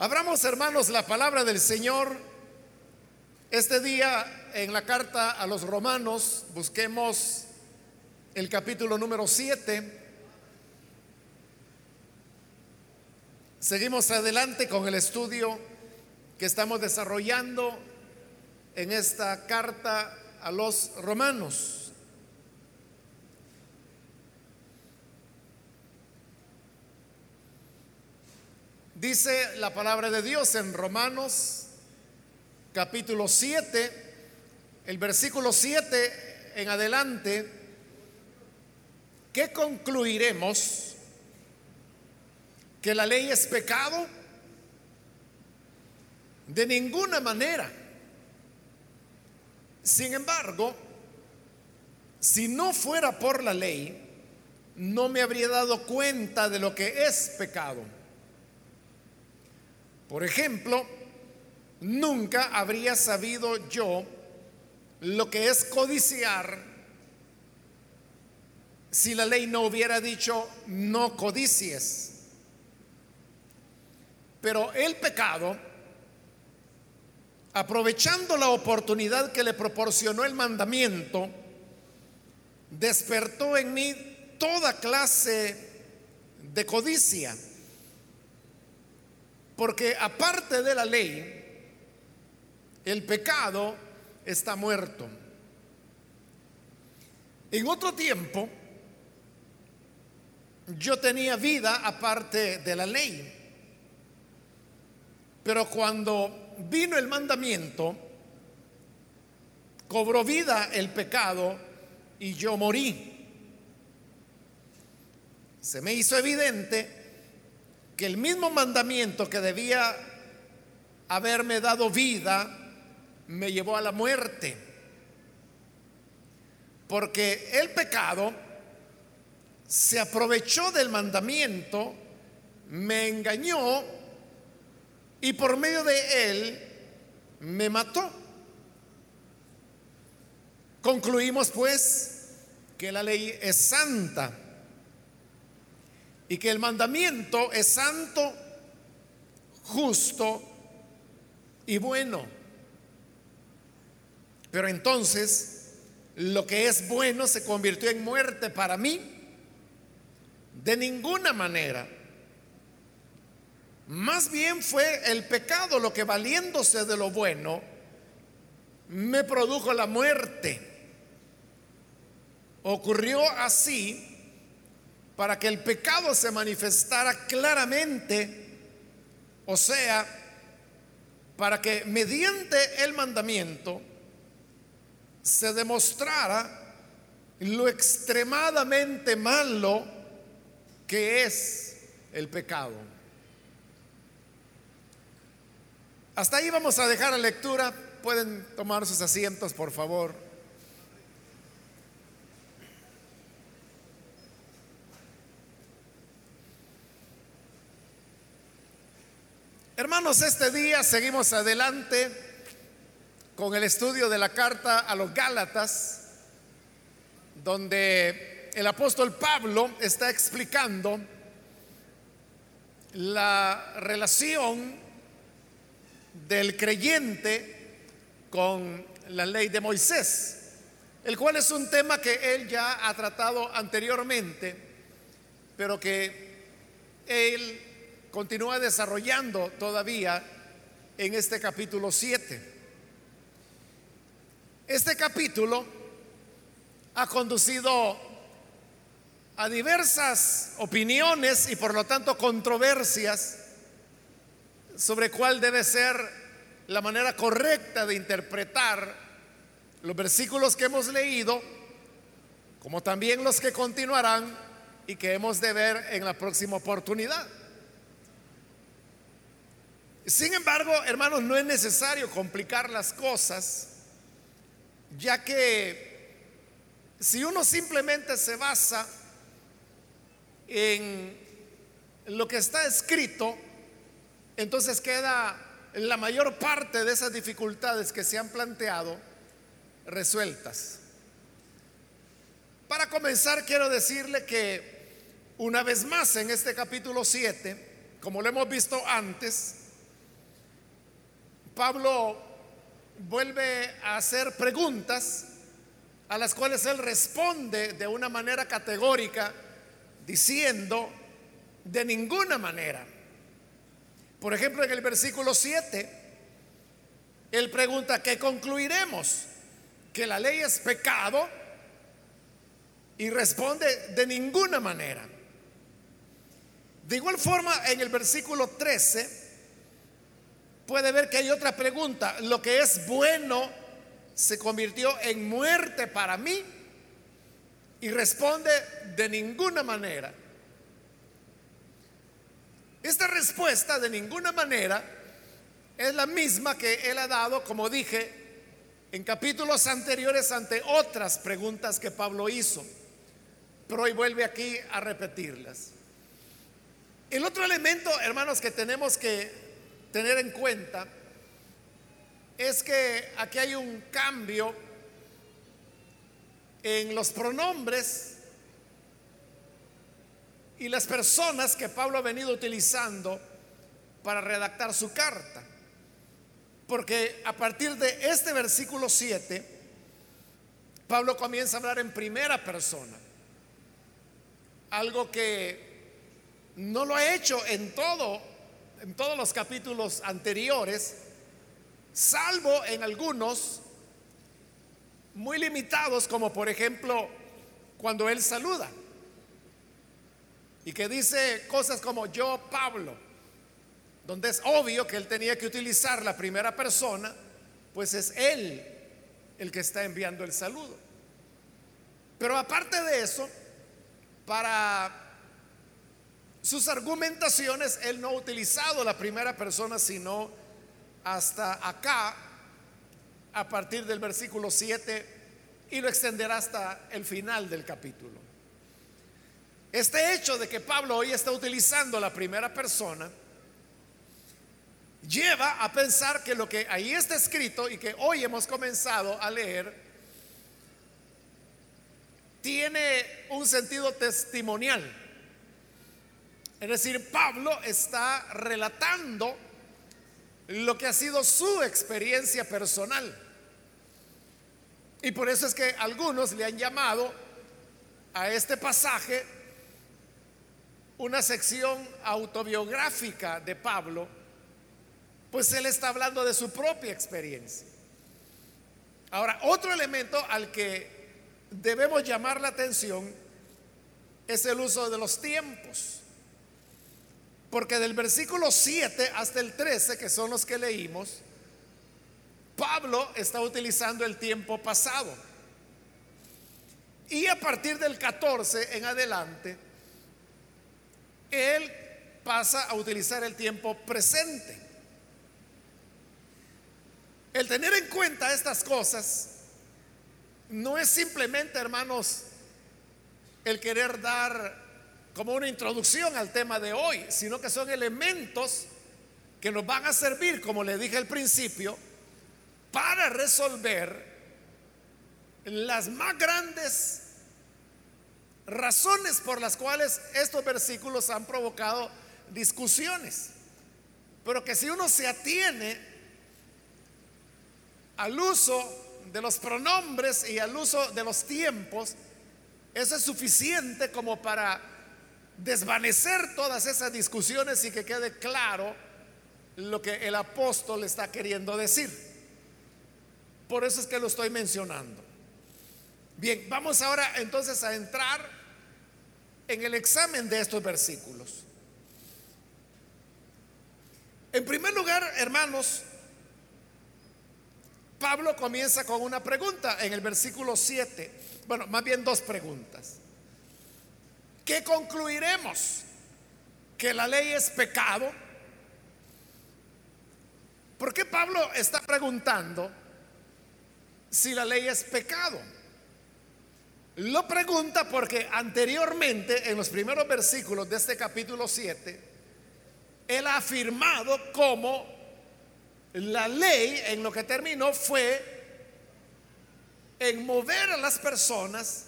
Abramos, hermanos, la palabra del Señor. Este día en la carta a los romanos busquemos el capítulo número 7. Seguimos adelante con el estudio que estamos desarrollando en esta carta a los romanos. Dice la palabra de Dios en Romanos capítulo 7, el versículo 7 en adelante, ¿qué concluiremos? ¿Que la ley es pecado? De ninguna manera. Sin embargo, si no fuera por la ley, no me habría dado cuenta de lo que es pecado. Por ejemplo, nunca habría sabido yo lo que es codiciar si la ley no hubiera dicho no codicies. Pero el pecado, aprovechando la oportunidad que le proporcionó el mandamiento, despertó en mí toda clase de codicia porque aparte de la ley, el pecado está muerto. En otro tiempo, yo tenía vida aparte de la ley. Pero cuando vino el mandamiento, cobró vida el pecado y yo morí. Se me hizo evidente que el mismo mandamiento que debía haberme dado vida me llevó a la muerte. Porque el pecado se aprovechó del mandamiento, me engañó y por medio de él me mató. Concluimos pues que la ley es santa y que el mandamiento es santo, justo y bueno. Pero entonces lo que es bueno se convirtió en muerte para mí. De ninguna manera. Más bien fue el pecado lo que valiéndose de lo bueno me produjo la muerte. Ocurrió así para que el pecado se manifestara claramente, o sea, para que mediante el mandamiento se demostrara lo extremadamente malo que es el pecado. Hasta ahí vamos a dejar la lectura. Pueden tomar sus asientos, por favor. Hermanos, este día seguimos adelante con el estudio de la carta a los Gálatas, donde el apóstol Pablo está explicando la relación del creyente con la ley de Moisés, el cual es un tema que él ya ha tratado anteriormente, pero que él continúa desarrollando todavía en este capítulo 7. Este capítulo ha conducido a diversas opiniones y por lo tanto controversias sobre cuál debe ser la manera correcta de interpretar los versículos que hemos leído, como también los que continuarán y que hemos de ver en la próxima oportunidad. Sin embargo, hermanos, no es necesario complicar las cosas, ya que si uno simplemente se basa en lo que está escrito, entonces queda la mayor parte de esas dificultades que se han planteado resueltas. Para comenzar, quiero decirle que una vez más en este capítulo 7, como lo hemos visto antes, Pablo vuelve a hacer preguntas a las cuales él responde de una manera categórica diciendo de ninguna manera. Por ejemplo, en el versículo 7, él pregunta, ¿qué concluiremos? ¿Que la ley es pecado? Y responde, de ninguna manera. De igual forma, en el versículo 13, puede ver que hay otra pregunta. Lo que es bueno se convirtió en muerte para mí. Y responde, de ninguna manera. Esta respuesta de ninguna manera es la misma que él ha dado, como dije, en capítulos anteriores ante otras preguntas que Pablo hizo. Pero hoy vuelve aquí a repetirlas. El otro elemento, hermanos, que tenemos que tener en cuenta es que aquí hay un cambio en los pronombres y las personas que Pablo ha venido utilizando para redactar su carta. Porque a partir de este versículo 7, Pablo comienza a hablar en primera persona. Algo que no lo ha hecho en todo, en todos los capítulos anteriores, salvo en algunos muy limitados, como por ejemplo cuando él saluda y que dice cosas como yo, Pablo, donde es obvio que él tenía que utilizar la primera persona, pues es él el que está enviando el saludo. Pero aparte de eso, para sus argumentaciones, él no ha utilizado la primera persona, sino hasta acá, a partir del versículo 7, y lo extenderá hasta el final del capítulo. Este hecho de que Pablo hoy está utilizando la primera persona lleva a pensar que lo que ahí está escrito y que hoy hemos comenzado a leer tiene un sentido testimonial. Es decir, Pablo está relatando lo que ha sido su experiencia personal. Y por eso es que algunos le han llamado a este pasaje una sección autobiográfica de Pablo, pues él está hablando de su propia experiencia. Ahora, otro elemento al que debemos llamar la atención es el uso de los tiempos. Porque del versículo 7 hasta el 13, que son los que leímos, Pablo está utilizando el tiempo pasado. Y a partir del 14 en adelante, él pasa a utilizar el tiempo presente. El tener en cuenta estas cosas no es simplemente, hermanos, el querer dar como una introducción al tema de hoy, sino que son elementos que nos van a servir, como le dije al principio, para resolver las más grandes razones por las cuales estos versículos han provocado discusiones. Pero que si uno se atiene al uso de los pronombres y al uso de los tiempos, eso es suficiente como para desvanecer todas esas discusiones y que quede claro lo que el apóstol está queriendo decir. Por eso es que lo estoy mencionando. Bien, vamos ahora entonces a entrar en el examen de estos versículos. En primer lugar, hermanos, Pablo comienza con una pregunta en el versículo 7. Bueno, más bien dos preguntas. ¿Qué concluiremos? ¿Que la ley es pecado? ¿Por qué Pablo está preguntando si la ley es pecado? Lo pregunta porque anteriormente, en los primeros versículos de este capítulo 7, él ha afirmado como la ley en lo que terminó fue en mover a las personas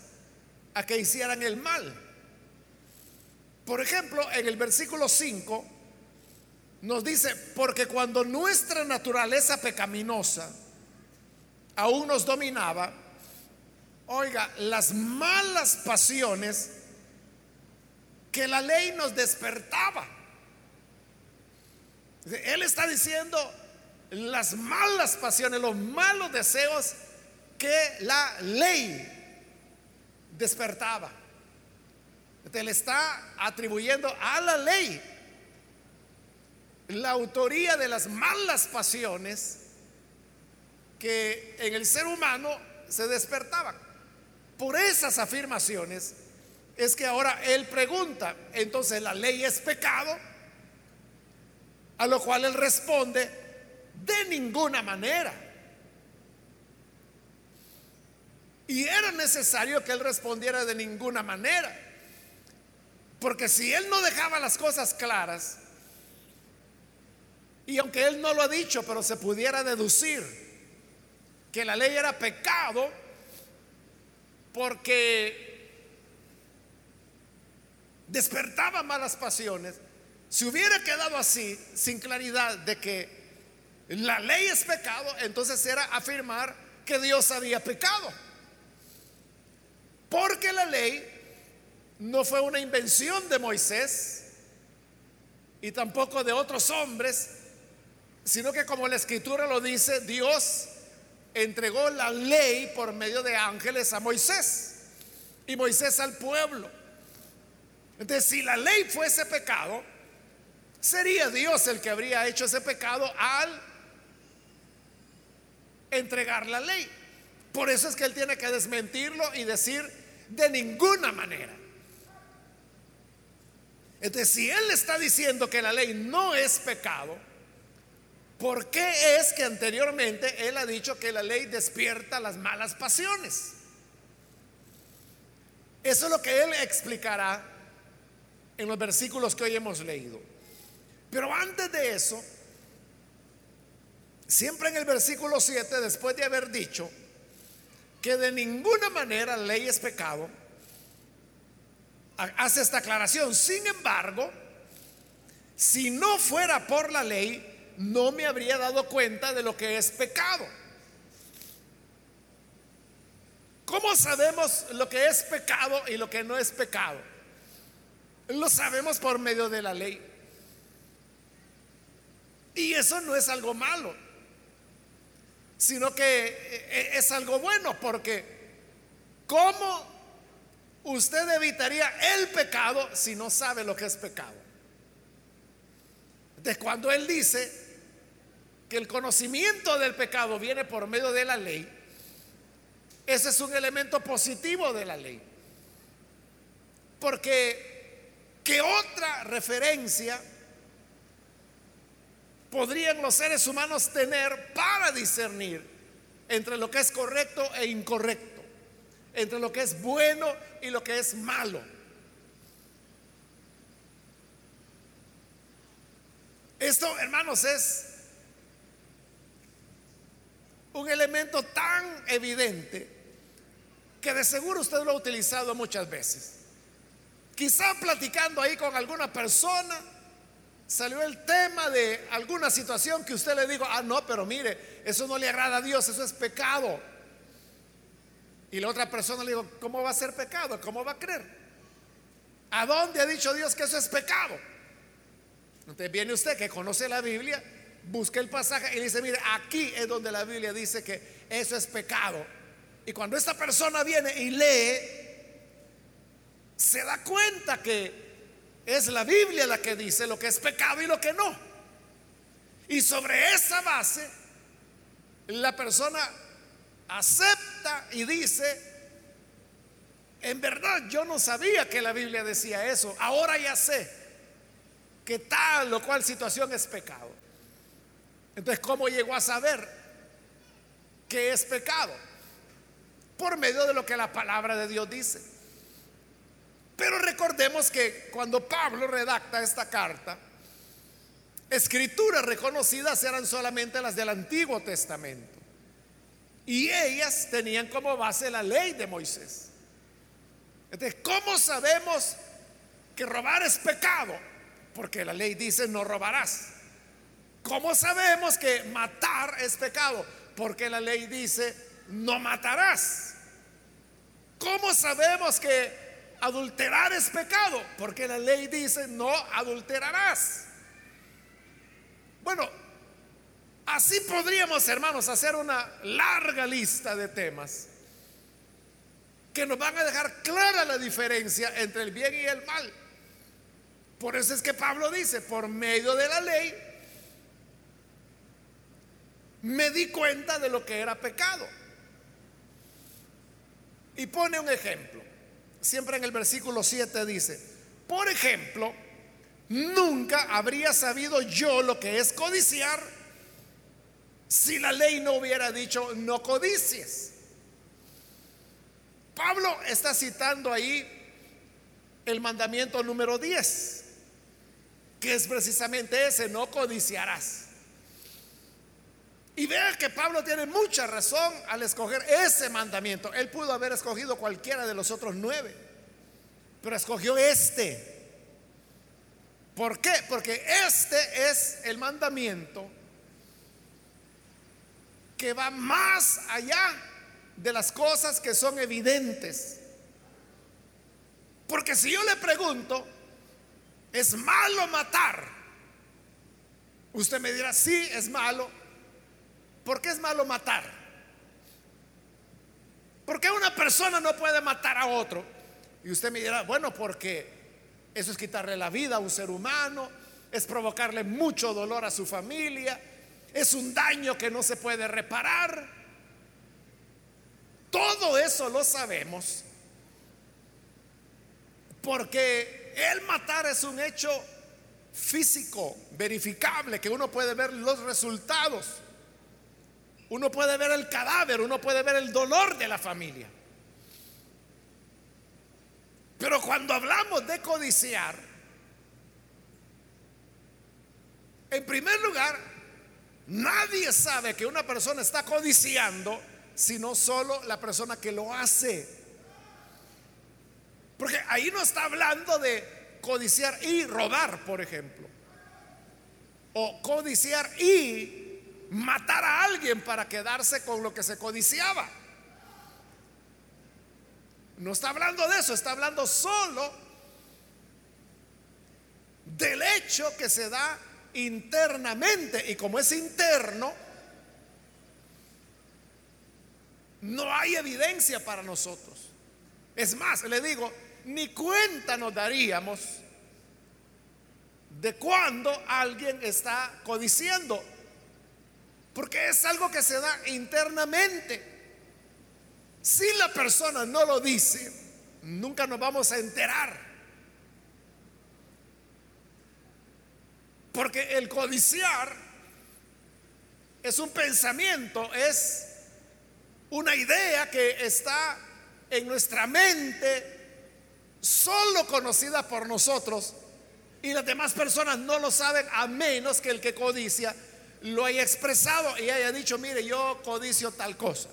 a que hicieran el mal. Por ejemplo, en el versículo 5, nos dice, porque cuando nuestra naturaleza pecaminosa aún nos dominaba, oiga, las malas pasiones que la ley nos despertaba. Él está diciendo las malas pasiones, los malos deseos que la ley despertaba. Te le está atribuyendo a la ley la autoría de las malas pasiones que en el ser humano se despertaban. Por esas afirmaciones es que ahora él pregunta, entonces la ley es pecado, a lo cual él responde, de ninguna manera. Y era necesario que él respondiera de ninguna manera. Porque si él no dejaba las cosas claras, y aunque él no lo ha dicho, pero se pudiera deducir que la ley era pecado, porque despertaba malas pasiones, si hubiera quedado así, sin claridad de que la ley es pecado, entonces era afirmar que Dios había pecado. Porque la ley no fue una invención de Moisés y tampoco de otros hombres, sino que como la escritura lo dice, Dios entregó la ley por medio de ángeles a Moisés y Moisés al pueblo. Entonces, si la ley fuese pecado, sería Dios el que habría hecho ese pecado al entregar la ley. Por eso es que él tiene que desmentirlo y decir, de ninguna manera. Entonces, si Él está diciendo que la ley no es pecado, ¿por qué es que anteriormente Él ha dicho que la ley despierta las malas pasiones? Eso es lo que Él explicará en los versículos que hoy hemos leído. Pero antes de eso, siempre en el versículo 7, después de haber dicho, que de ninguna manera la ley es pecado, hace esta aclaración. Sin embargo, si no fuera por la ley, no me habría dado cuenta de lo que es pecado. ¿Cómo sabemos lo que es pecado y lo que no es pecado? Lo sabemos por medio de la ley. Y eso no es algo malo sino que eh, eh, es algo bueno, porque ¿cómo usted evitaría el pecado si no sabe lo que es pecado? De cuando él dice que el conocimiento del pecado viene por medio de la ley, ese es un elemento positivo de la ley. Porque, ¿qué otra referencia podrían los seres humanos tener para discernir entre lo que es correcto e incorrecto, entre lo que es bueno y lo que es malo. Esto, hermanos, es un elemento tan evidente que de seguro usted lo ha utilizado muchas veces. Quizá platicando ahí con alguna persona, salió el tema de alguna situación que usted le dijo, ah, no, pero mire, eso no le agrada a Dios, eso es pecado. Y la otra persona le dijo, ¿cómo va a ser pecado? ¿Cómo va a creer? ¿A dónde ha dicho Dios que eso es pecado? Entonces viene usted que conoce la Biblia, busca el pasaje y dice, mire, aquí es donde la Biblia dice que eso es pecado. Y cuando esta persona viene y lee, se da cuenta que es la Biblia la que dice lo que es pecado y lo que no. Y sobre esa base, la persona acepta y dice, en verdad yo no sabía que la Biblia decía eso, ahora ya sé que tal o cual situación es pecado. Entonces, ¿cómo llegó a saber que es pecado? Por medio de lo que la palabra de Dios dice. Pero recordemos que cuando Pablo redacta esta carta, escrituras reconocidas eran solamente las del Antiguo Testamento. Y ellas tenían como base la ley de Moisés. Entonces, ¿cómo sabemos que robar es pecado? Porque la ley dice no robarás. ¿cómo sabemos que matar es pecado? Porque la ley dice, no matarás. ¿Cómo sabemos que adulterar es pecado? Porque la ley dice, no adulterarás. Bueno, así podríamos, hermanos, hacer una larga lista de temas que nos van a dejar clara la diferencia entre el bien y el mal. Por eso es que Pablo dice, por medio de la ley, me di cuenta de lo que era pecado. Y pone un ejemplo. Siempre en el versículo 7 dice, por ejemplo, nunca habría sabido yo lo que es codiciar si la ley no hubiera dicho no codicies. Pablo está citando ahí el mandamiento número 10, que es precisamente ese, no codiciarás. Y vea que Pablo tiene mucha razón al escoger ese mandamiento. Él pudo haber escogido cualquiera de los otros nueve, pero escogió este. ¿Por qué? Porque este es el mandamiento que va más allá de las cosas que son evidentes. Porque si yo le pregunto, ¿es malo matar? Usted me dirá, sí, es malo. ¿Por qué es malo matar? ¿Por qué una persona no puede matar a otro? Y usted me dirá, bueno, porque eso es quitarle la vida a un ser humano, es provocarle mucho dolor a su familia, es un daño que no se puede reparar. Todo eso lo sabemos porque el matar es un hecho físico, verificable, que uno puede ver los resultados. Uno puede ver el cadáver, uno puede ver el dolor de la familia. Pero cuando hablamos de codiciar, en primer lugar, nadie sabe que una persona está codiciando, sino solo la persona que lo hace. Porque ahí no está hablando de codiciar y robar, por ejemplo. O codiciar y matar a alguien para quedarse con lo que se codiciaba. No está hablando de eso, está hablando solo del hecho que se da internamente. Y como es interno, no hay evidencia para nosotros. Es más, le digo, ni cuenta nos daríamos de cuando alguien está codiciando, porque es algo que se da internamente. Si la persona no lo dice, nunca nos vamos a enterar. Porque el codiciar es un pensamiento, es una idea que está en nuestra mente, solo conocida por nosotros, y las demás personas no lo saben a menos que el que codicia lo haya expresado y haya dicho, mire, yo codicio tal cosa.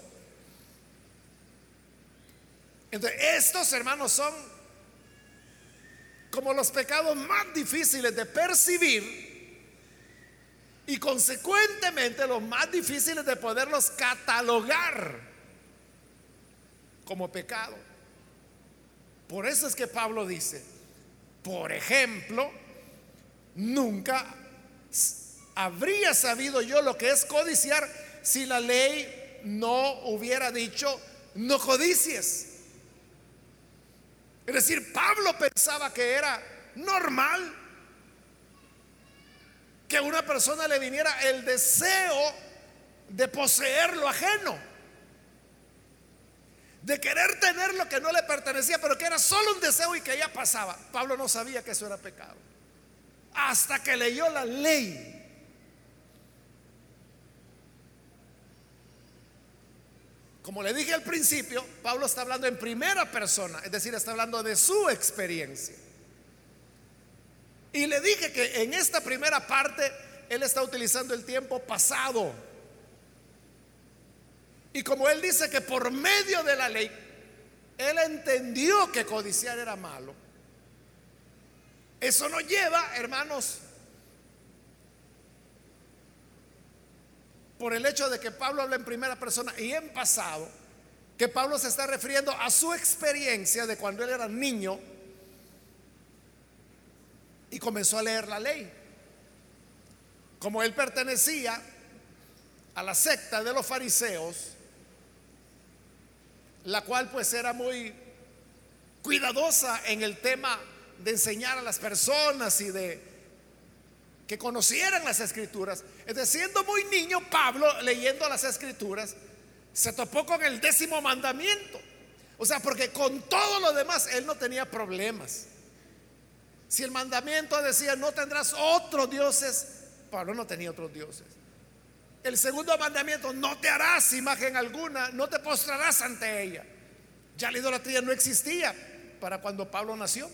Entonces, estos hermanos son como los pecados más difíciles de percibir y consecuentemente los más difíciles de poderlos catalogar como pecado. Por eso es que Pablo dice, por ejemplo, nunca habría sabido yo lo que es codiciar si la ley no hubiera dicho no codicies. Es decir, Pablo pensaba que era normal que a una persona le viniera el deseo de poseer lo ajeno, de querer tener lo que no le pertenecía, pero que era solo un deseo y que ya pasaba. Pablo no sabía que eso era pecado, hasta que leyó la ley. Como le dije al principio, Pablo está hablando en primera persona, es decir, está hablando de su experiencia. Y le dije que en esta primera parte él está utilizando el tiempo pasado. Y como él dice que por medio de la ley, él entendió que codiciar era malo. Eso nos lleva, hermanos, por el hecho de que Pablo habla en primera persona y en pasado, que Pablo se está refiriendo a su experiencia de cuando él era niño y comenzó a leer la ley. Como él pertenecía a la secta de los fariseos, la cual pues era muy cuidadosa en el tema de enseñar a las personas y de que conocieran las escrituras. Es decir, siendo muy niño, Pablo leyendo las escrituras, se topó con el décimo mandamiento. O sea, porque con todo lo demás él no tenía problemas. Si el mandamiento decía no tendrás otros dioses, Pablo no tenía otros dioses. El segundo mandamiento, no te harás imagen alguna, no te postrarás ante ella. Ya la idolatría no existía para cuando Pablo nació.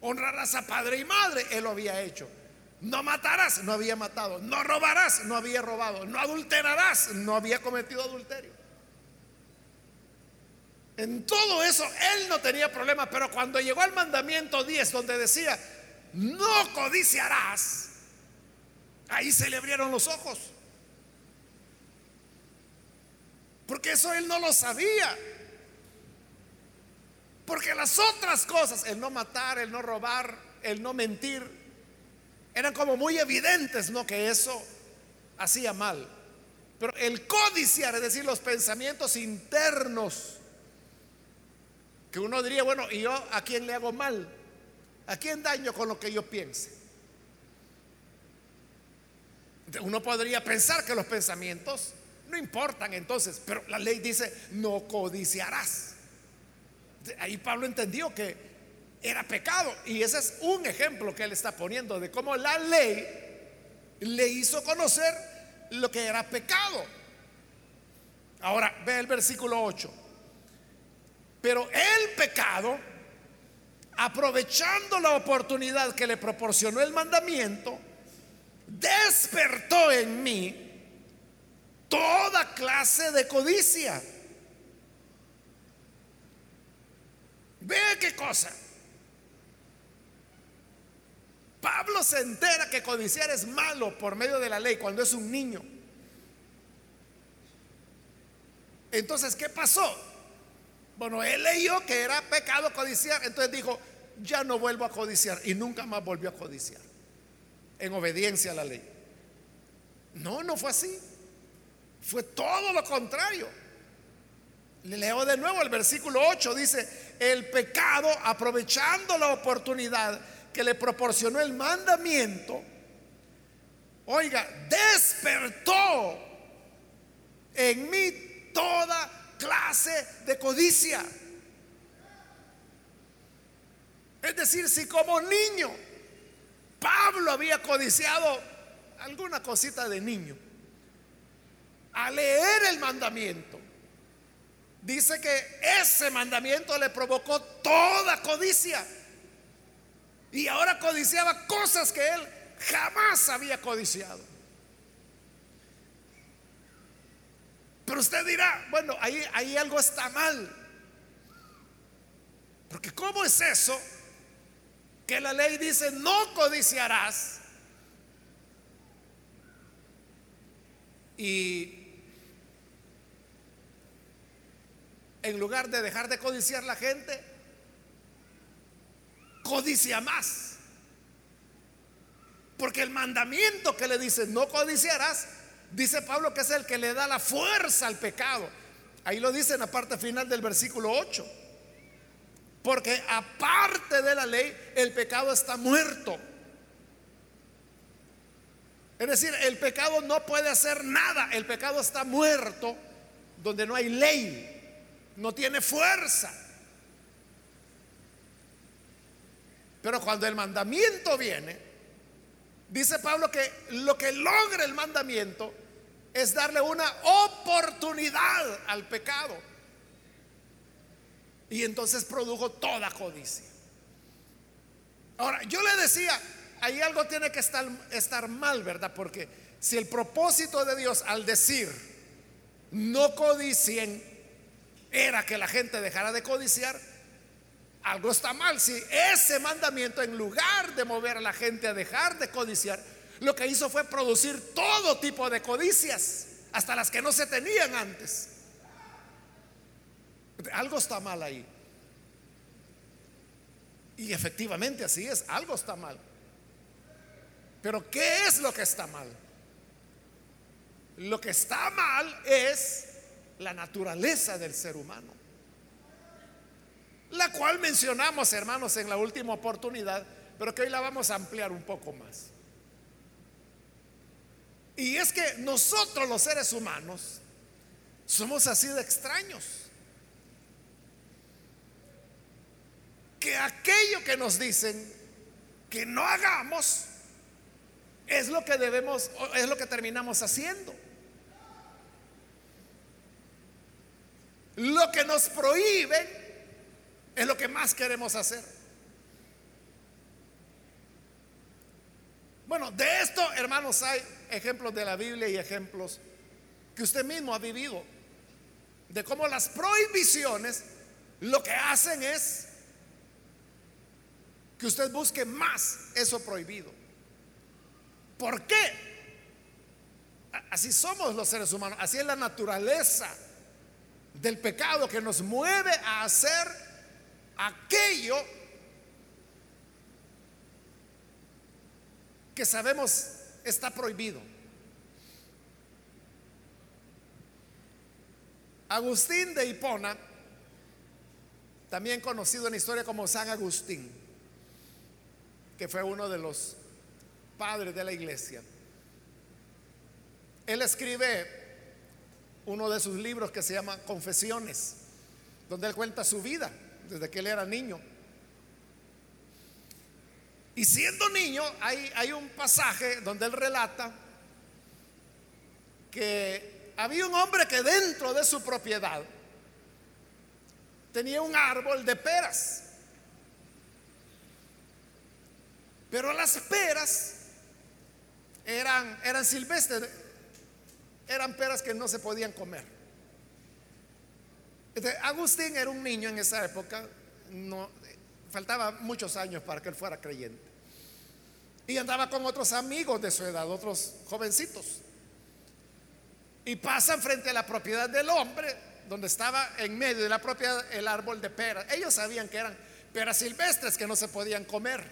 Honrarás a padre y madre, él lo había hecho. No matarás, no había matado. No robarás, no había robado. No adulterarás, no había cometido adulterio. En todo eso él no tenía problema, pero cuando llegó al mandamiento 10 donde decía, no codiciarás, ahí se le abrieron los ojos. Porque eso él no lo sabía. Porque las otras cosas, el no matar, el no robar, el no mentir, eran como muy evidentes, ¿no? Que eso hacía mal. Pero el codiciar, es decir, los pensamientos internos, que uno diría, bueno, ¿y yo a quién le hago mal? ¿A quién daño con lo que yo piense? Uno podría pensar que los pensamientos no importan entonces, pero la ley dice, no codiciarás. Ahí Pablo entendió que era pecado y ese es un ejemplo que él está poniendo de cómo la ley le hizo conocer lo que era pecado. Ahora ve el versículo 8. Pero el pecado, aprovechando la oportunidad que le proporcionó el mandamiento, despertó en mí toda clase de codicia. Vea qué cosa. Pablo se entera que codiciar es malo por medio de la ley cuando es un niño. Entonces, ¿qué pasó? Bueno, él leyó que era pecado codiciar, entonces dijo, ya no vuelvo a codiciar y nunca más volvió a codiciar en obediencia a la ley. No, no fue así. Fue todo lo contrario. Le leo de nuevo el versículo 8, dice, el pecado, aprovechando la oportunidad que le proporcionó el mandamiento, oiga, despertó en mí toda clase de codicia. Es decir, si como niño Pablo había codiciado alguna cosita de niño, a leer el mandamiento, dice que ese mandamiento le provocó toda codicia. Y ahora codiciaba cosas que él jamás había codiciado. Pero usted dirá, bueno, ahí, ahí algo está mal. Porque ¿cómo es eso? Que la ley dice, no codiciarás. Y en lugar de dejar de codiciar la gente, codicia más. Porque el mandamiento que le dice no codiciarás, dice Pablo que es el que le da la fuerza al pecado. Ahí lo dice en la parte final del versículo 8. Porque aparte de la ley, el pecado está muerto. Es decir, el pecado no puede hacer nada. El pecado está muerto donde no hay ley no tiene fuerza. Pero cuando el mandamiento viene, dice Pablo que lo que logra el mandamiento es darle una oportunidad al pecado. Y entonces produjo toda codicia. Ahora, yo le decía, ahí algo tiene que estar, estar mal, ¿verdad? Porque si el propósito de Dios al decir, no codicien, era que la gente dejara de codiciar, algo está mal. Si ese mandamiento, en lugar de mover a la gente a dejar de codiciar, lo que hizo fue producir todo tipo de codicias, hasta las que no se tenían antes. Algo está mal ahí. Y efectivamente así es, algo está mal. Pero ¿qué es lo que está mal? Lo que está mal es la naturaleza del ser humano, la cual mencionamos, hermanos, en la última oportunidad, pero que hoy la vamos a ampliar un poco más. Y es que nosotros los seres humanos somos así de extraños. Que aquello que nos dicen que no hagamos es lo que debemos, es lo que terminamos haciendo. Lo que nos prohíben es lo que más queremos hacer. Bueno, de esto, hermanos, hay ejemplos de la Biblia y ejemplos que usted mismo ha vivido. De cómo las prohibiciones lo que hacen es que usted busque más eso prohibido. ¿Por qué? Así somos los seres humanos, así es la naturaleza del pecado que nos mueve a hacer aquello que sabemos está prohibido. Agustín de Hipona, también conocido en la historia como San Agustín, que fue uno de los padres de la iglesia, él escribe uno de sus libros que se llama Confesiones, donde él cuenta su vida desde que él era niño. Y siendo niño, hay, hay un pasaje donde él relata que había un hombre que dentro de su propiedad tenía un árbol de peras. Pero las peras eran, eran silvestres, eran peras que no se podían comer. Agustín era un niño en esa época, no, faltaba muchos años para que él fuera creyente. Y andaba con otros amigos de su edad, otros jovencitos. Y pasan frente a la propiedad del hombre, donde estaba en medio de la propiedad el árbol de peras. Ellos sabían que eran peras silvestres que no se podían comer.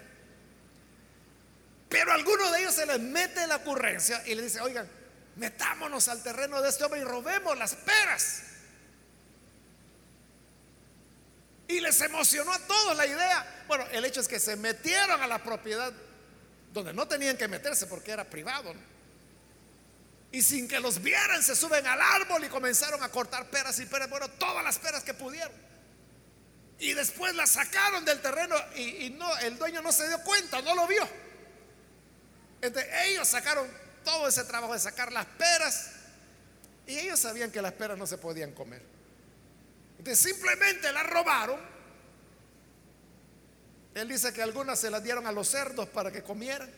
Pero alguno de ellos se les mete la ocurrencia y le dice, oigan, metámonos al terreno de este hombre y robemos las peras. Y les emocionó a todos la idea. Bueno, el hecho es que se metieron a la propiedad donde no tenían que meterse porque era privado. Y sin que los vieran, se suben al árbol y comenzaron a cortar peras y peras, bueno, todas las peras que pudieron. Y después las sacaron del terreno y, no, el dueño no se dio cuenta, no lo vio. Entonces, ellos sacaron todo ese trabajo de sacar las peras y ellos sabían que las peras no se podían comer. Entonces simplemente las robaron. Él dice que algunas se las dieron a los cerdos para que comieran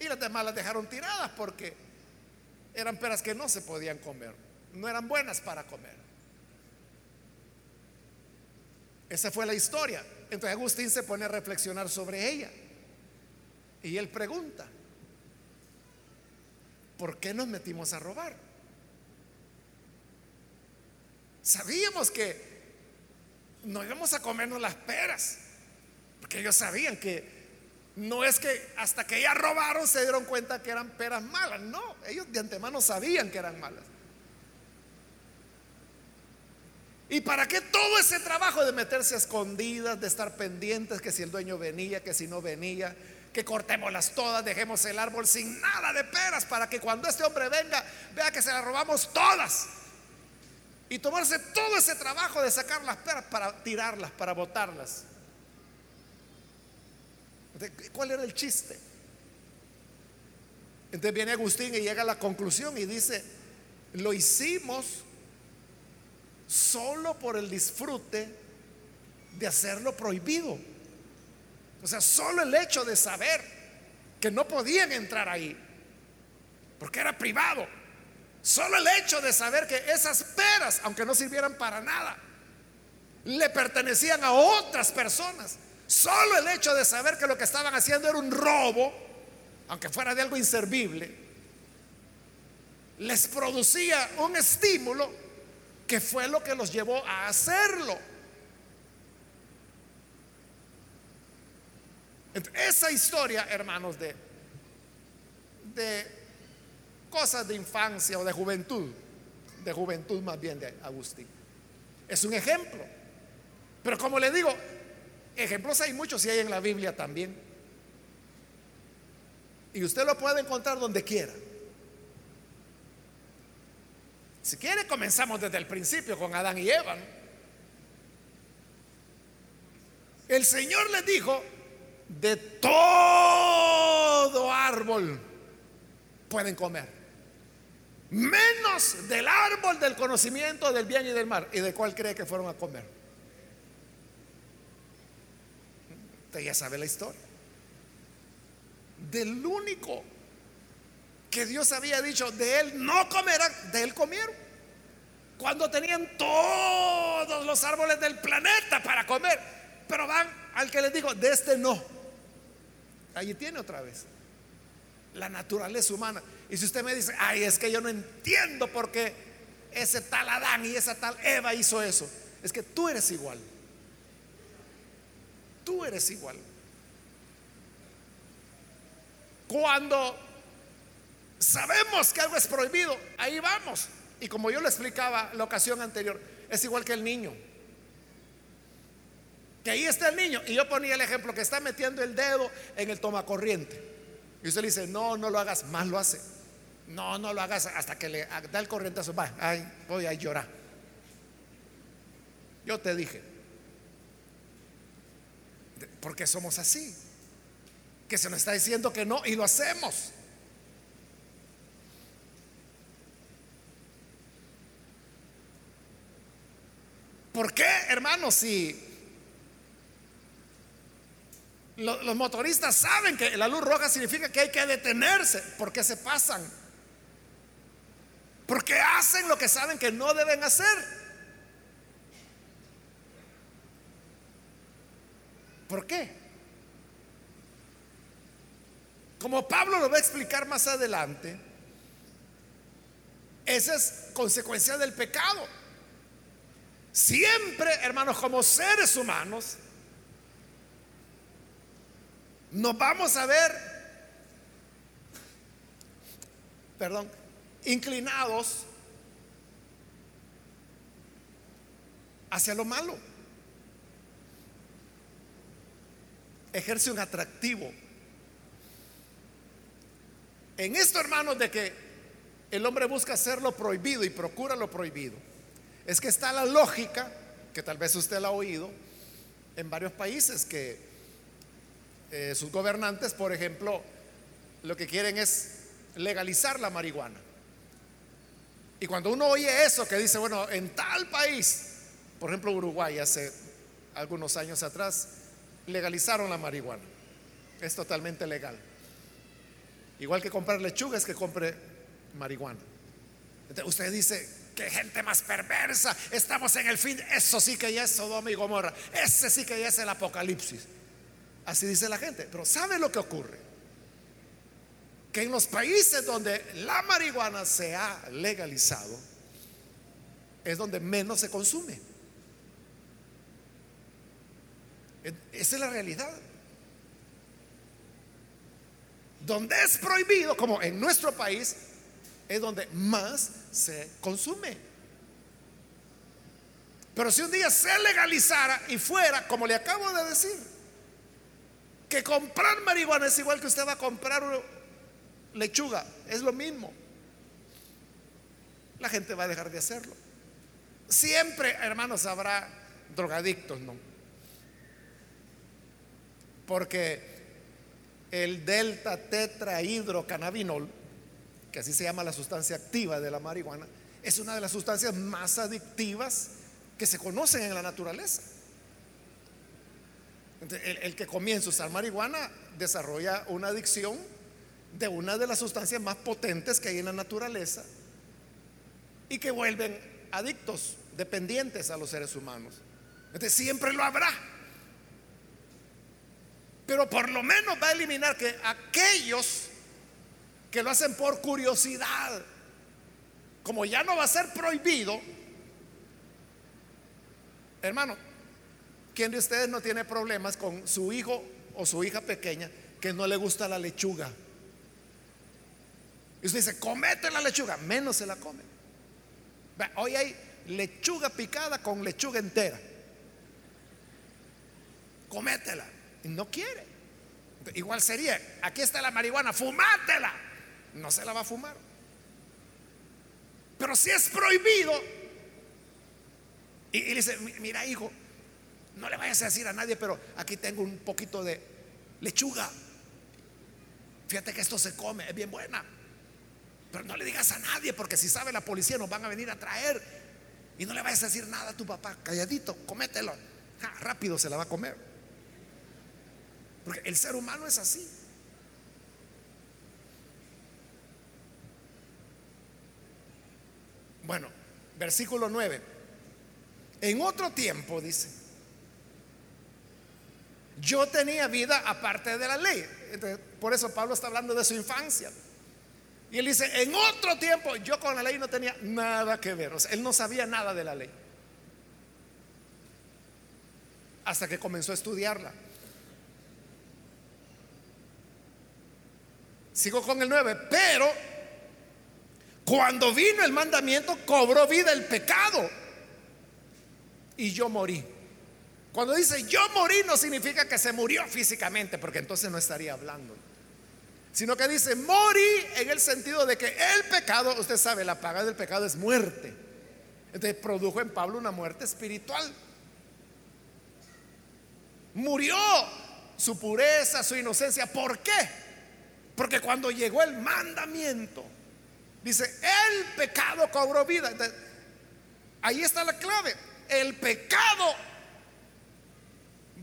y las demás las dejaron tiradas porque eran peras que no se podían comer, no eran buenas para comer. Esa fue la historia. Entonces Agustín se pone a reflexionar sobre ella y él pregunta, ¿por qué nos metimos a robar? Sabíamos que no íbamos a comernos las peras, porque ellos sabían que no es que hasta que ya robaron se dieron cuenta que eran peras malas, no, ellos de antemano sabían que eran malas. ¿Y para qué todo ese trabajo de meterse a escondidas, de estar pendientes, que si el dueño venía, que si no venía, que cortémoslas todas, dejemos el árbol sin nada de peras para que cuando este hombre venga vea que se las robamos todas. Y tomarse todo ese trabajo de sacar las peras para tirarlas, para botarlas. ¿Cuál era el chiste? Entonces viene Agustín y llega a la conclusión y dice, lo hicimos solo por el disfrute de hacerlo prohibido. O sea, solo el hecho de saber que no podían entrar ahí, porque era privado, solo el hecho de saber que esas peras, aunque no sirvieran para nada, le pertenecían a otras personas, solo el hecho de saber que lo que estaban haciendo era un robo, aunque fuera de algo inservible, les producía un estímulo que fue lo que los llevó a hacerlo. Esa historia, hermanos, de, de cosas de infancia o de juventud, de juventud más bien de Agustín, es un ejemplo. Pero como le digo, ejemplos hay muchos y hay en la Biblia también. Y usted lo puede encontrar donde quiera. Si quiere, comenzamos desde el principio con Adán y Eva. El Señor les dijo, de todo árbol pueden comer, menos del árbol del conocimiento del bien y del mal. ¿Y de cuál cree que fueron a comer? Usted ya sabe la historia. Del único que Dios había dicho, de él no comerán, de él comieron. Cuando tenían todos los árboles del planeta para comer, pero van al que les digo, de este no. Allí tiene otra vez la naturaleza humana. Y si usted me dice, ay, es que yo no entiendo por qué ese tal Adán y esa tal Eva hizo eso, es que tú eres igual. Tú eres igual. Cuando sabemos que algo es prohibido, ahí vamos. Y como yo le explicaba la ocasión anterior, es igual que el niño. Que ahí está el niño. Y yo ponía el ejemplo que está metiendo el dedo en el tomacorriente. Y usted le dice, no, no lo hagas, más lo hace. No, no lo hagas hasta que le da el corrientazo. Va, ay, voy a llorar. Yo te dije, porque somos así. Que se nos está diciendo que no y lo hacemos. ¿Por qué, hermanos? Si los, motoristas saben que la luz roja significa que hay que detenerse, ¿por qué se pasan? Porque hacen lo que saben que no deben hacer. ¿Por qué? Como Pablo lo va a explicar más adelante, esa es consecuencia del pecado. Siempre, hermanos, como seres humanos, nos vamos a ver, perdón, inclinados hacia lo malo. Ejerce un atractivo. En esto, hermanos, de que el hombre busca hacer lo prohibido y procura lo prohibido es que está la lógica, que tal vez usted la ha oído, en varios países que eh, sus gobernantes, por ejemplo, lo que quieren es legalizar la marihuana. Y cuando uno oye eso, que dice, bueno, en tal país, por ejemplo Uruguay, hace algunos años atrás, legalizaron la marihuana. Es totalmente legal. Igual que comprar lechuga es que compre marihuana. usted dice, qué gente más perversa. Estamos en el fin. Eso sí que ya es Sodoma y Gomorra. Ese sí que ya es el apocalipsis. Así dice la gente. Pero ¿sabe lo que ocurre? Que en los países donde la marihuana se ha legalizado, es donde menos se consume. Esa es la realidad. Donde es prohibido, como en nuestro país, es donde más se consume. Pero si un día se legalizara y fuera, como le acabo de decir, que comprar marihuana es igual que usted va a comprar lechuga, es lo mismo. La gente va a dejar de hacerlo. Siempre, hermanos, habrá drogadictos, ¿no? Porque el delta tetrahidrocannabinol que así se llama la sustancia activa de la marihuana, es una de las sustancias más adictivas que se conocen en la naturaleza. el, que comienza a usar marihuana desarrolla una adicción de una de las sustancias más potentes que hay en la naturaleza y que vuelven adictos, dependientes a los seres humanos. Entonces siempre lo habrá. Pero por lo menos va a eliminar que aquellos que lo hacen por curiosidad. Como ya no va a ser prohibido, hermano, ¿quién de ustedes no tiene problemas con su hijo o su hija pequeña que no le gusta la lechuga? Y usted dice, comete la lechuga, menos se la come. Hoy hay lechuga picada con lechuga entera. Cométela. No quiere. Igual sería, aquí está la marihuana, fumátela. No se la va a fumar. Pero si es prohibido, y, y dice, mira hijo, no le vayas a decir a nadie, pero aquí tengo un poquito de lechuga. Fíjate que esto se come, es bien buena. Pero no le digas a nadie, porque si sabe la policía nos van a venir a traer. Y no le vayas a decir nada a tu papá, calladito, comételo. rápido se la va a comer. Porque el ser humano es así. Bueno, versículo 9. En otro tiempo, dice, yo tenía vida aparte de la ley. por eso Pablo está hablando de su infancia. Y él dice, en otro tiempo yo con la ley no tenía nada que ver. O sea, él no sabía nada de la ley. Hasta que comenzó a estudiarla. Sigo con el 9. Pero cuando vino el mandamiento, cobró vida el pecado. Y yo morí. Cuando dice yo morí no significa que se murió físicamente, porque entonces no estaría hablando sino que dice, morí en el sentido de que el pecado, usted sabe, la paga del pecado es muerte. Entonces produjo en Pablo una muerte espiritual. Murió su pureza, su inocencia. ¿Por qué? Porque cuando llegó el mandamiento, dice, el pecado cobró vida. ahí está la clave. El pecado,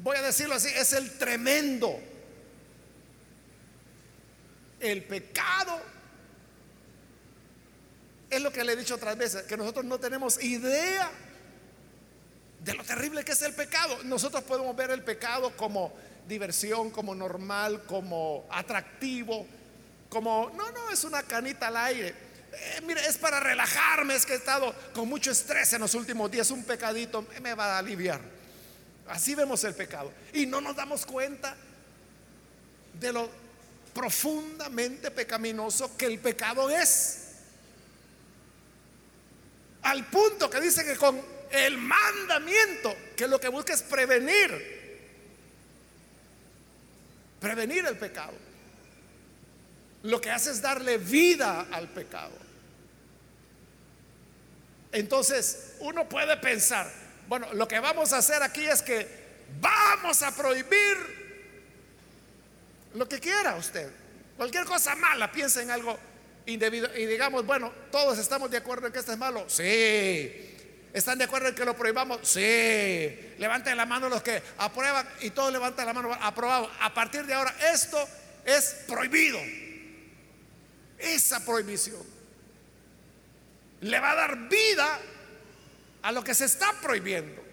voy a decirlo así, es el tremendo el pecado es lo que le he dicho otras veces, que nosotros no tenemos idea de lo terrible que es el pecado. Nosotros podemos ver el pecado como diversión, como normal, como atractivo, como, no, no, es una canita al aire. Eh, mire, es para relajarme, es que he estado con mucho estrés en los últimos días, un pecadito me va a aliviar. Así vemos el pecado. Y no nos damos cuenta de lo profundamente pecaminoso que el pecado es. Al punto que dice que con el mandamiento, que lo que busca es prevenir, prevenir el pecado. Lo que hace es darle vida al pecado. Entonces, uno puede pensar, bueno, lo que vamos a hacer aquí es que vamos a prohibir lo que quiera usted. Cualquier cosa mala, piensa en algo indebido y digamos, bueno, todos estamos de acuerdo en que esto es malo. Sí. ¿Están de acuerdo en que lo prohibamos? Sí. Levanten la mano los que aprueban y todos levantan la mano aprobado. A partir de ahora esto es prohibido. Esa prohibición le va a dar vida a lo que se está prohibiendo.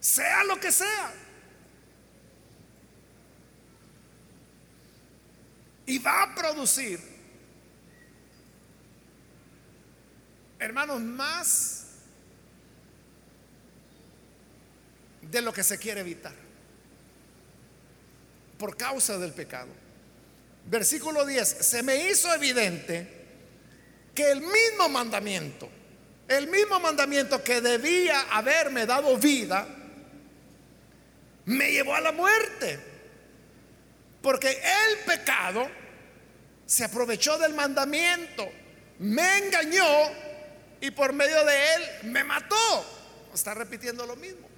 Sea lo que sea. Y va a producir, hermanos, más de lo que se quiere evitar por causa del pecado. Versículo 10, se me hizo evidente que el mismo mandamiento, el mismo mandamiento que debía haberme dado vida, me llevó a la muerte. Porque el pecado se aprovechó del mandamiento, me engañó y por medio de él me mató. Está repitiendo lo mismo.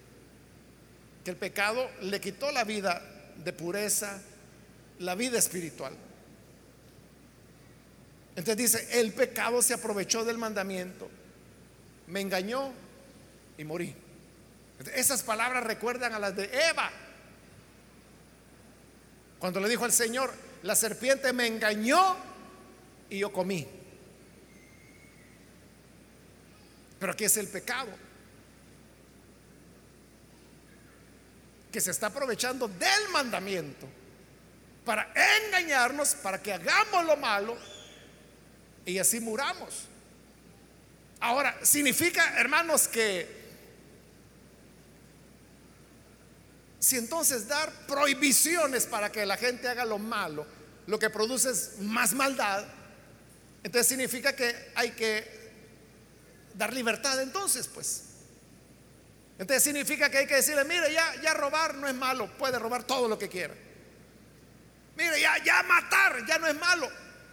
Que el pecado le quitó la vida de pureza, la vida espiritual. Entonces dice, el pecado se aprovechó del mandamiento, me engañó y morí. Esas palabras recuerdan a las de Eva. Cuando le dijo al Señor, la serpiente me engañó y yo comí. Pero aquí es el pecado. Que se está aprovechando del mandamiento para engañarnos, para que hagamos lo malo y así muramos. Ahora, significa, hermanos, que si entonces dar prohibiciones para que la gente haga lo malo, lo que produce es más maldad, entonces significa que hay que dar libertad entonces, pues. Entonces significa que hay que decirle, mire, ya, ya robar no es malo, puede robar todo lo que quiera. Mire, ya, ya matar ya no es malo.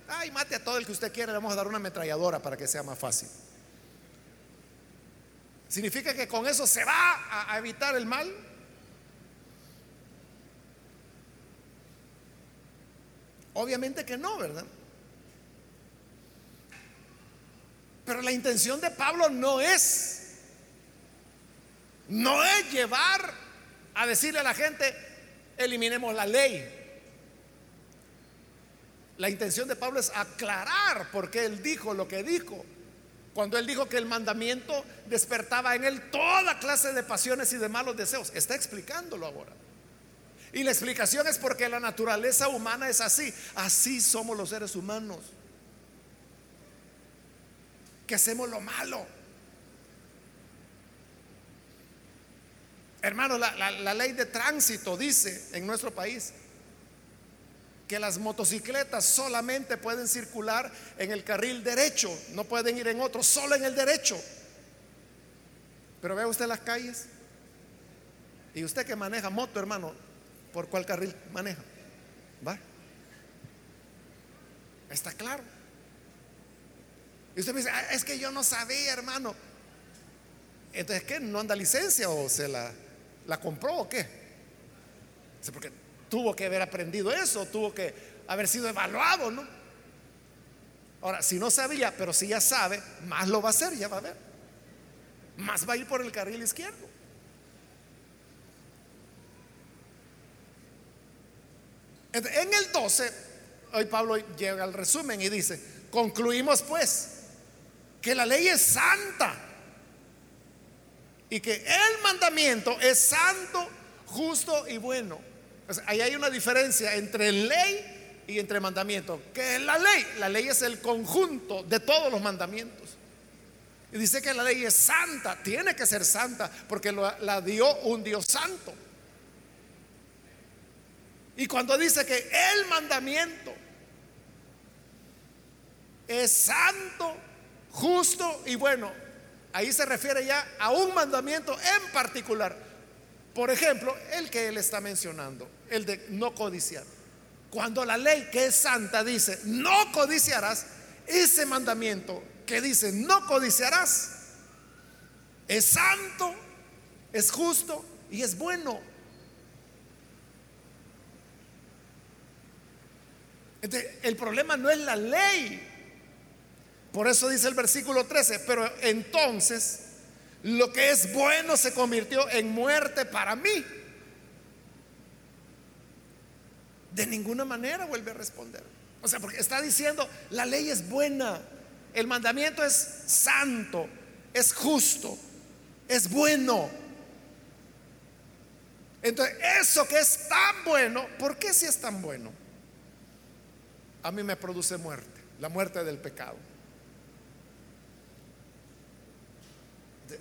Ay, mate a todo el que usted quiera, le vamos a dar una ametralladora para que sea más fácil. ¿Significa que con eso se va a, evitar el mal? Obviamente que no, ¿verdad? Pero la intención de Pablo no es, no es llevar a decirle a la gente, eliminemos la ley. La intención de Pablo es aclarar por qué él dijo lo que dijo. Cuando él dijo que el mandamiento despertaba en él toda clase de pasiones y de malos deseos, está explicándolo ahora. Y la explicación es porque la naturaleza humana es así. Así somos los seres humanos. Que hacemos lo malo. Hermano, la, ley de tránsito dice en nuestro país que las motocicletas solamente pueden circular en el carril derecho, no pueden ir en otro, solo en el derecho. Pero vea usted las calles. Y usted que maneja moto, hermano, ¿por cuál carril maneja? ¿Va? Está claro. Y usted me dice, ah, es que yo no sabía, hermano. Entonces, ¿qué? ¿No anda licencia o se la, la compró o qué? Porque tuvo que haber aprendido eso, tuvo que haber sido evaluado, ¿no? Ahora, si no sabía, pero si ya sabe, más lo va a hacer, ya va a ver. Más va a ir por el carril izquierdo. En el 12, hoy Pablo llega al resumen y dice, concluimos pues que la ley es santa y que el mandamiento es santo, justo y bueno ahí hay una diferencia entre ley y entre mandamiento. ¿Qué es la ley? La ley es el conjunto de todos los mandamientos. Y dice que la ley es santa, tiene que ser santa, porque la dio un Dios santo. Y cuando dice que el mandamiento es santo, justo y bueno, ahí se refiere ya a un mandamiento en particular. Por ejemplo, el que él está mencionando, el de no codiciar. Cuando la ley que es santa dice, no codiciarás, ese mandamiento que dice, no codiciarás, es santo, es justo y es bueno. el problema no es la ley. Por eso dice el versículo 13, pero entonces lo que es bueno se convirtió en muerte para mí. De ninguna manera vuelve a responder. O sea, porque está diciendo, la ley es buena, el mandamiento es santo, es justo, es bueno. Entonces, eso que es tan bueno, ¿por qué si es tan bueno? A mí me produce muerte, la muerte del pecado.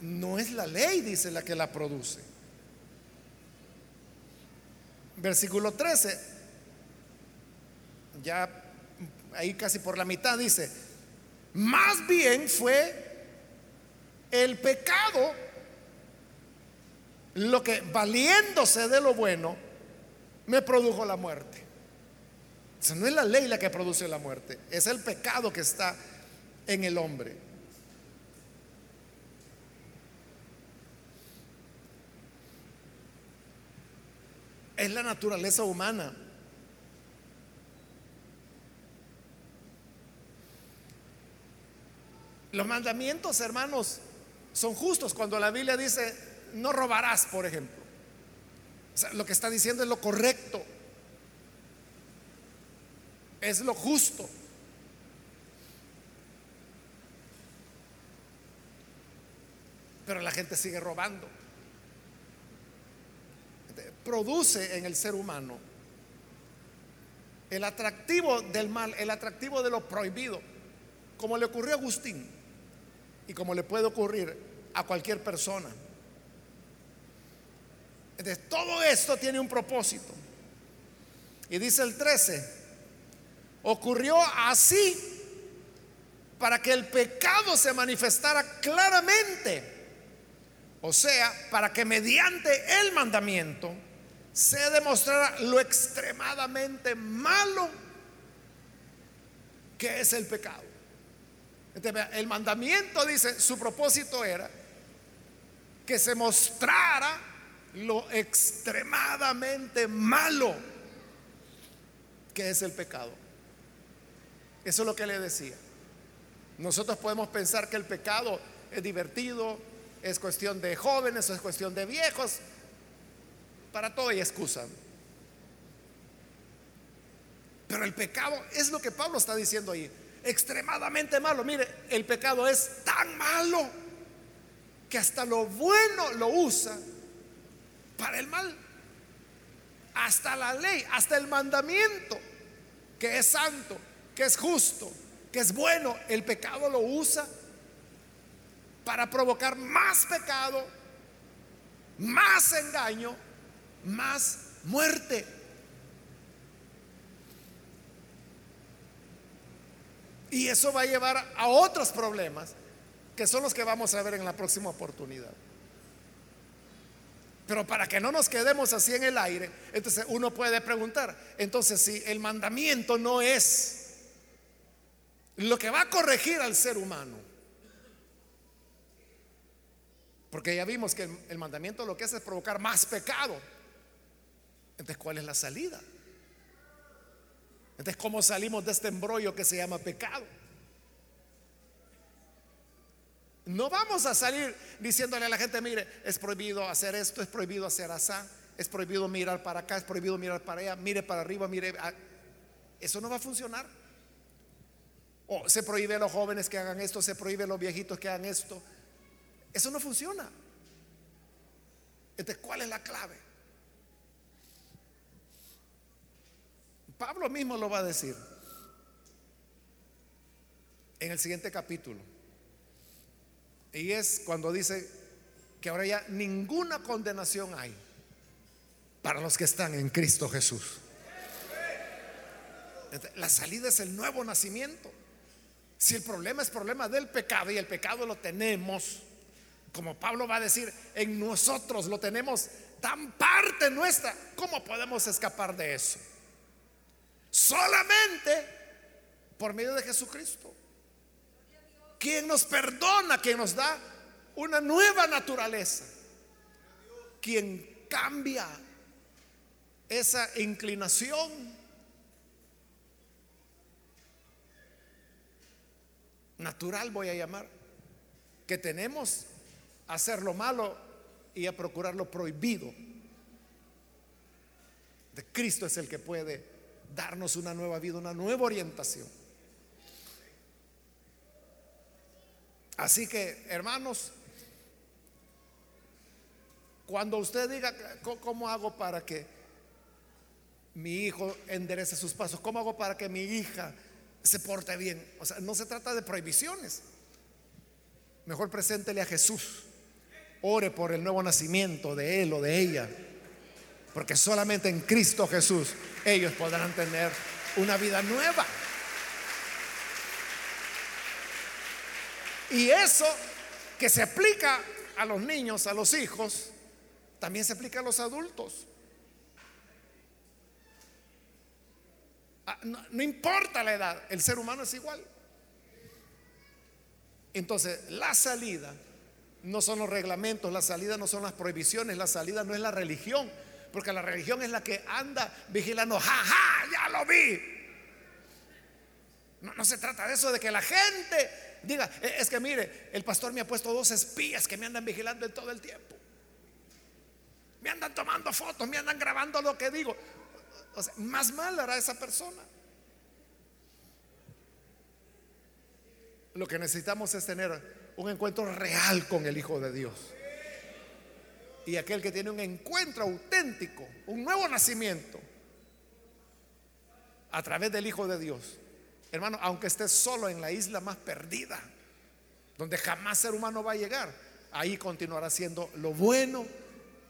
No es la ley, dice, la que la produce. Versículo 13, ya ahí casi por la mitad dice, más bien fue el pecado lo que valiéndose de lo bueno me produjo la muerte. O no es la ley la que produce la muerte, es el pecado que está en el hombre. Es la naturaleza humana. Los mandamientos, hermanos, son justos cuando la Biblia dice, no robarás, por ejemplo. lo que está diciendo es lo correcto. Es lo justo. Pero la gente sigue robando produce en el ser humano el atractivo del mal, el atractivo de lo prohibido, como le ocurrió a Agustín y como le puede ocurrir a cualquier persona. Entonces, todo esto tiene un propósito. Y dice el 13, ocurrió así para que el pecado se manifestara claramente. O sea, para que mediante el mandamiento se demostrara lo extremadamente malo que es el pecado. el mandamiento dice, su propósito era que se mostrara lo extremadamente malo que es el pecado. Eso es lo que le decía. Nosotros podemos pensar que el pecado es divertido, es cuestión de jóvenes, es cuestión de viejos. Para todo hay excusa. Pero el pecado es lo que Pablo está diciendo ahí. Extremadamente malo. Mire, el pecado es tan malo que hasta lo bueno lo usa para el mal. Hasta la ley, hasta el mandamiento, que es santo, que es justo, que es bueno, el pecado lo usa para provocar más pecado, más engaño, más muerte. Y eso va a llevar a otros problemas que son los que vamos a ver en la próxima oportunidad. Pero para que no nos quedemos así en el aire, entonces uno puede preguntar, entonces si el mandamiento no es lo que va a corregir al ser humano. Porque ya vimos que el, mandamiento lo que hace es provocar más pecado. Entonces, ¿cuál es la salida? Entonces, ¿cómo salimos de este embrollo que se llama pecado? No vamos a salir diciéndole a la gente, mire, es prohibido hacer esto, es prohibido hacer asá, es prohibido mirar para acá, es prohibido mirar para allá, mire para arriba, mire. Eso no va a funcionar. O se prohíbe a los jóvenes que hagan esto, se prohíbe a los viejitos que hagan esto. Eso no funciona. Entonces, ¿cuál es la clave? Pablo mismo lo va a decir en el siguiente capítulo. Y es cuando dice que ahora ya ninguna condenación hay para los que están en Cristo Jesús. La salida es el nuevo nacimiento. Si el problema es problema del pecado y el pecado lo tenemos, como Pablo va a decir, en nosotros lo tenemos tan parte nuestra, ¿cómo podemos escapar de eso? Solamente por medio de Jesucristo. Quien nos perdona, quien nos da una nueva naturaleza, quien cambia esa inclinación natural voy a llamar, que tenemos hacer lo malo y a procurar lo prohibido. De Cristo es el que puede darnos una nueva vida, una nueva orientación. Así que, hermanos, cuando usted diga, ¿cómo hago para que mi hijo enderece sus pasos? ¿Cómo hago para que mi hija se porte bien. O sea, no se trata de prohibiciones. Mejor preséntele a Jesús. Ore por el nuevo nacimiento de él o de ella. Porque solamente en Cristo Jesús ellos podrán tener una vida nueva. Y eso que se aplica a los niños, a los hijos, también se aplica a los adultos. Ah, no, importa la edad, el ser humano es igual. Entonces, la salida no son los reglamentos, la salida no son las prohibiciones, la salida no es la religión, porque la religión es la que anda vigilando, jaja, ja, ya lo vi. No, no, se trata de eso, de que la gente diga, e, es que mire, el pastor me ha puesto dos espías que me andan vigilando en todo el tiempo. Me andan tomando fotos, me andan grabando lo que digo más mal hará esa persona. Lo que necesitamos es tener un encuentro real con el Hijo de Dios. Y aquel que tiene un encuentro auténtico, un nuevo nacimiento, a través del Hijo de Dios, hermano, aunque estés solo en la isla más perdida, donde jamás ser humano va a llegar, ahí continuará siendo lo bueno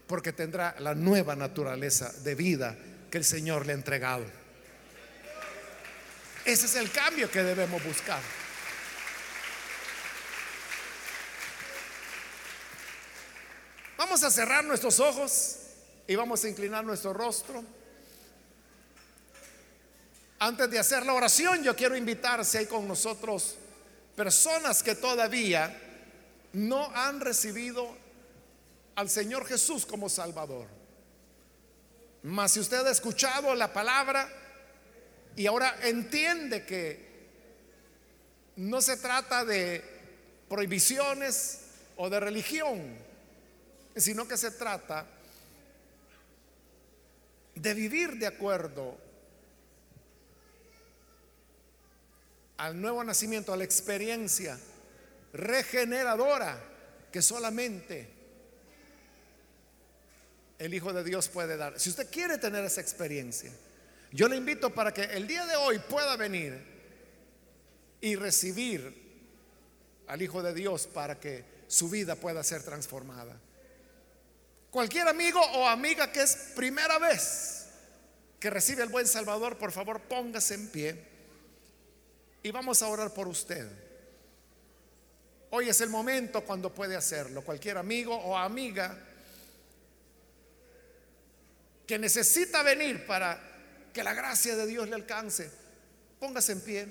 porque tendrá la nueva naturaleza de vida que el Señor le ha entregado. Ese es el cambio que debemos buscar. Vamos a cerrar nuestros ojos y vamos a inclinar nuestro rostro. Antes de hacer la oración, yo quiero invitar si hay con nosotros personas que todavía no han recibido al Señor Jesús como Salvador. Mas si usted ha escuchado la palabra y ahora entiende que no se trata de prohibiciones o de religión, sino que se trata de vivir de acuerdo al nuevo nacimiento, a la experiencia regeneradora que solamente el Hijo de Dios puede dar. Si usted quiere tener esa experiencia, yo le invito para que el día de hoy pueda venir y recibir al Hijo de Dios para que su vida pueda ser transformada. Cualquier amigo o amiga que es primera vez que recibe el buen Salvador, por favor póngase en pie. Y vamos a orar por usted. Hoy es el momento cuando puede hacerlo. Cualquier amigo o amiga que necesita venir para que la gracia de Dios le alcance, póngase en pie.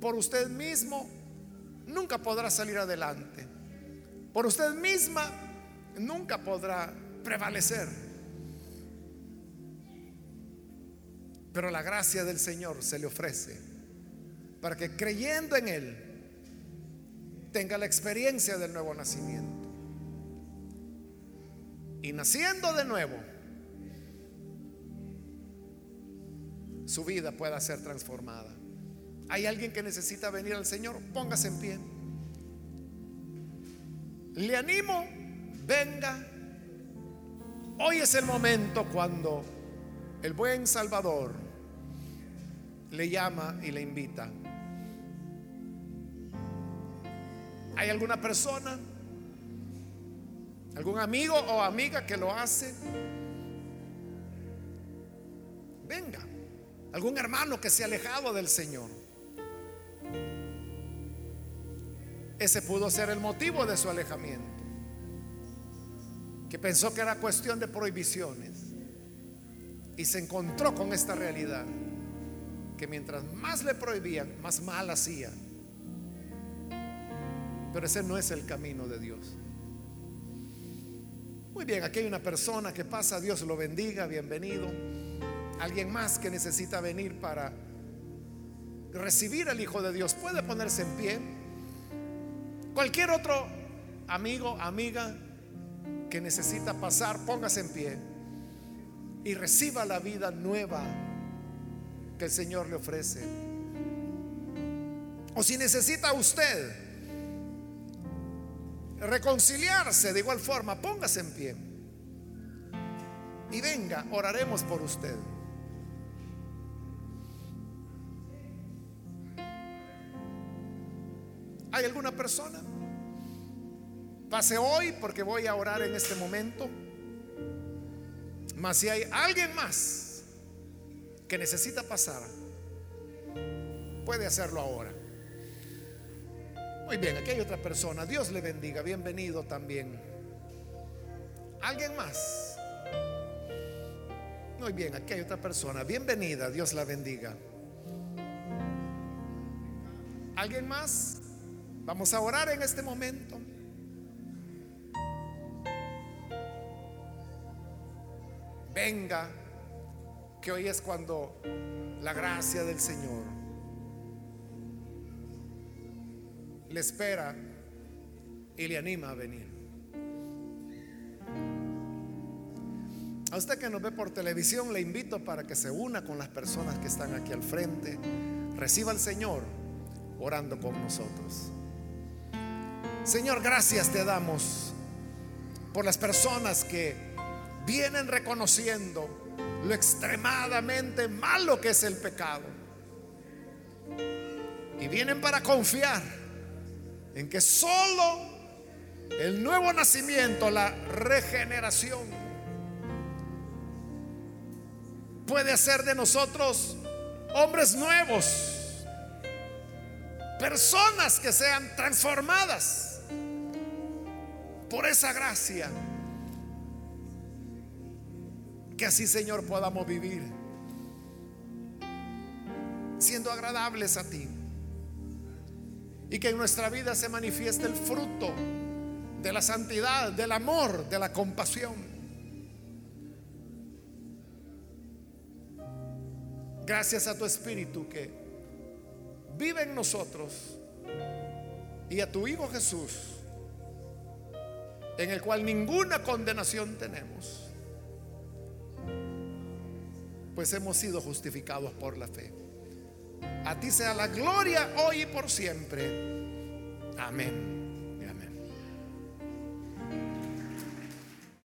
Por usted mismo nunca podrá salir adelante. Por usted misma nunca podrá prevalecer. Pero la gracia del Señor se le ofrece para que creyendo en Él tenga la experiencia del nuevo nacimiento. Y naciendo de nuevo, su vida pueda ser transformada. ¿Hay alguien que necesita venir al Señor? Póngase en pie. Le animo, venga. Hoy es el momento cuando el buen Salvador le llama y le invita. ¿Hay alguna persona, algún amigo o amiga que lo hace? Venga, algún hermano que se ha alejado del Señor. Ese pudo ser el motivo de su alejamiento, que pensó que era cuestión de prohibiciones y se encontró con esta realidad que mientras más le prohibían, más mal hacía. Pero ese no es el camino de Dios. Muy bien, aquí hay una persona que pasa, Dios lo bendiga, bienvenido. Alguien más que necesita venir para recibir al Hijo de Dios puede ponerse en pie. Cualquier otro amigo, amiga que necesita pasar, póngase en pie y reciba la vida nueva que el Señor le ofrece. O si necesita usted reconciliarse de igual forma, póngase en pie. Y venga, oraremos por usted. ¿Hay alguna persona? Pase hoy porque voy a orar en este momento. Mas si hay alguien más que necesita pasar, puede hacerlo ahora. Muy bien, aquí hay otra persona. Dios le bendiga. Bienvenido también. ¿Alguien más? Muy bien, aquí hay otra persona. Bienvenida. Dios la bendiga. ¿Alguien más? Vamos a orar en este momento. Venga que hoy es cuando la gracia del Señor le espera y le anima a venir. A usted que nos ve por televisión, le invito para que se una con las personas que están aquí al frente. Reciba al Señor orando con nosotros. Señor, gracias te damos por las personas que vienen reconociendo lo extremadamente malo que es el pecado. Y vienen para confiar en que solo el nuevo nacimiento, la regeneración, puede hacer de nosotros hombres nuevos, personas que sean transformadas por esa gracia. Que así, Señor, podamos vivir siendo agradables a ti. Y que en nuestra vida se manifieste el fruto de la santidad, del amor, de la compasión. Gracias a tu Espíritu que vive en nosotros y a tu Hijo Jesús, en el cual ninguna condenación tenemos, pues hemos sido justificados por la fe. A ti sea la gloria hoy y por siempre. Amén.